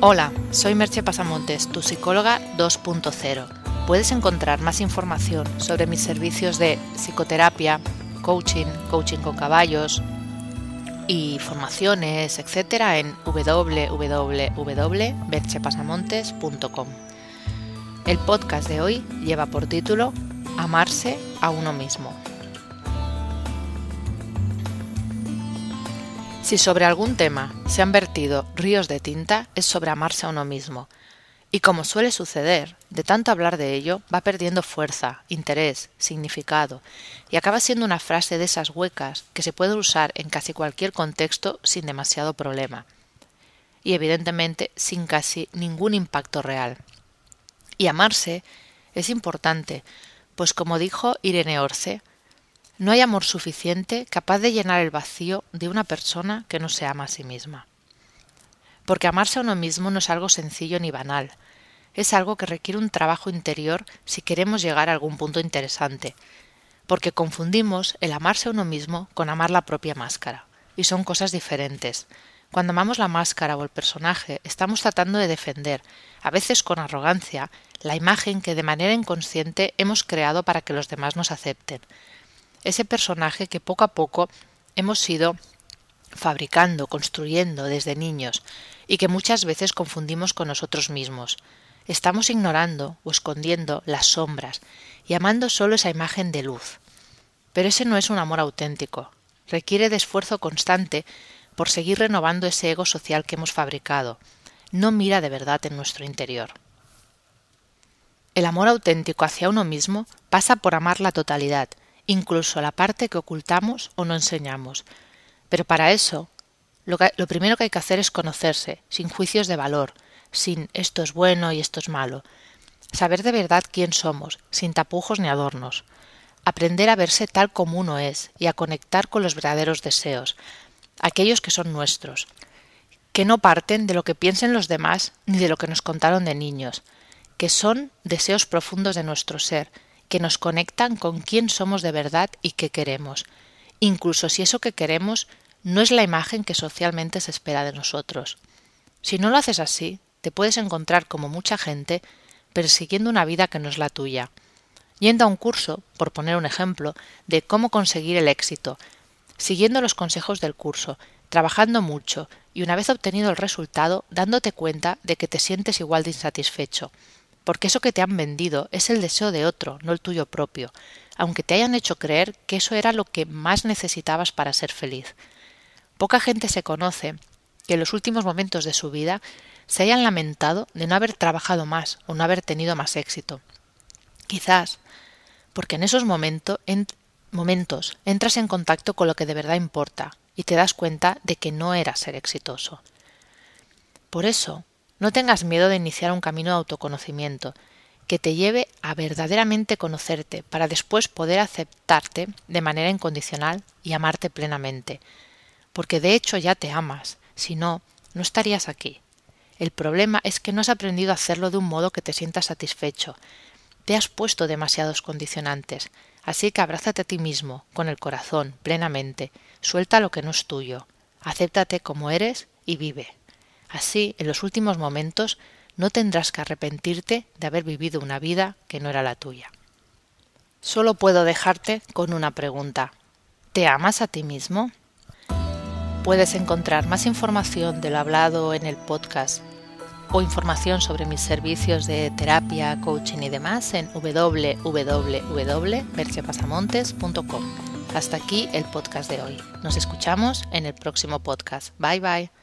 Hola, soy Merche Pasamontes, tu psicóloga 2.0. Puedes encontrar más información sobre mis servicios de psicoterapia, coaching, coaching con caballos y formaciones, etcétera, en www.merchepasamontes.com. El podcast de hoy lleva por título Amarse a uno mismo. Si sobre algún tema se han vertido ríos de tinta es sobre amarse a uno mismo. Y como suele suceder, de tanto hablar de ello va perdiendo fuerza, interés, significado, y acaba siendo una frase de esas huecas que se puede usar en casi cualquier contexto sin demasiado problema. Y evidentemente sin casi ningún impacto real. Y amarse es importante, pues como dijo Irene Orce, no hay amor suficiente capaz de llenar el vacío de una persona que no se ama a sí misma. Porque amarse a uno mismo no es algo sencillo ni banal, es algo que requiere un trabajo interior si queremos llegar a algún punto interesante, porque confundimos el amarse a uno mismo con amar la propia máscara, y son cosas diferentes. Cuando amamos la máscara o el personaje, estamos tratando de defender, a veces con arrogancia, la imagen que de manera inconsciente hemos creado para que los demás nos acepten, ese personaje que poco a poco hemos ido fabricando, construyendo desde niños y que muchas veces confundimos con nosotros mismos. Estamos ignorando o escondiendo las sombras y amando solo esa imagen de luz. Pero ese no es un amor auténtico. Requiere de esfuerzo constante por seguir renovando ese ego social que hemos fabricado. No mira de verdad en nuestro interior. El amor auténtico hacia uno mismo pasa por amar la totalidad incluso la parte que ocultamos o no enseñamos. Pero para eso, lo, primero que hay que hacer es conocerse, sin juicios de valor, sin esto es bueno y esto es malo. Saber de verdad quién somos, sin tapujos ni adornos. Aprender a verse tal como uno es y a conectar con los verdaderos deseos, aquellos que son nuestros, que no parten de lo que piensen los demás ni de lo que nos contaron de niños, que son deseos profundos de nuestro ser, que nos conectan con quién somos de verdad y qué queremos, incluso si eso que queremos no es la imagen que socialmente se espera de nosotros. Si no lo haces así, te puedes encontrar como mucha gente persiguiendo una vida que no es la tuya, yendo a un curso, por poner un ejemplo, de cómo conseguir el éxito, siguiendo los consejos del curso, trabajando mucho y una vez obtenido el resultado dándote cuenta de que te sientes igual de insatisfecho, porque eso que te han vendido es el deseo de otro, no el tuyo propio, aunque te hayan hecho creer que eso era lo que más necesitabas para ser feliz. Poca gente se conoce que en los últimos momentos de su vida se hayan lamentado de no haber trabajado más o no haber tenido más éxito. Quizás porque en esos momentos entras en contacto con lo que de verdad importa y te das cuenta de que no era ser exitoso. Por eso, no tengas miedo de iniciar un camino de autoconocimiento que te lleve a verdaderamente conocerte para después poder aceptarte de manera incondicional y amarte plenamente. Porque de hecho ya te amas, si no, no estarías aquí. El problema es que no has aprendido a hacerlo de un modo que te sientas satisfecho. Te has puesto demasiados condicionantes, así que abrázate a ti mismo, con el corazón, plenamente, suelta lo que no es tuyo, acéptate como eres y vive. Así, en los últimos momentos, no tendrás que arrepentirte de haber vivido una vida que no era la tuya. Solo puedo dejarte con una pregunta. ¿Te amas a ti mismo? Puedes encontrar más información de lo hablado en el podcast o información sobre mis servicios de terapia, coaching y demás en www.merchepasamontes.com. Hasta aquí el podcast de hoy. Nos escuchamos en el próximo podcast. Bye bye.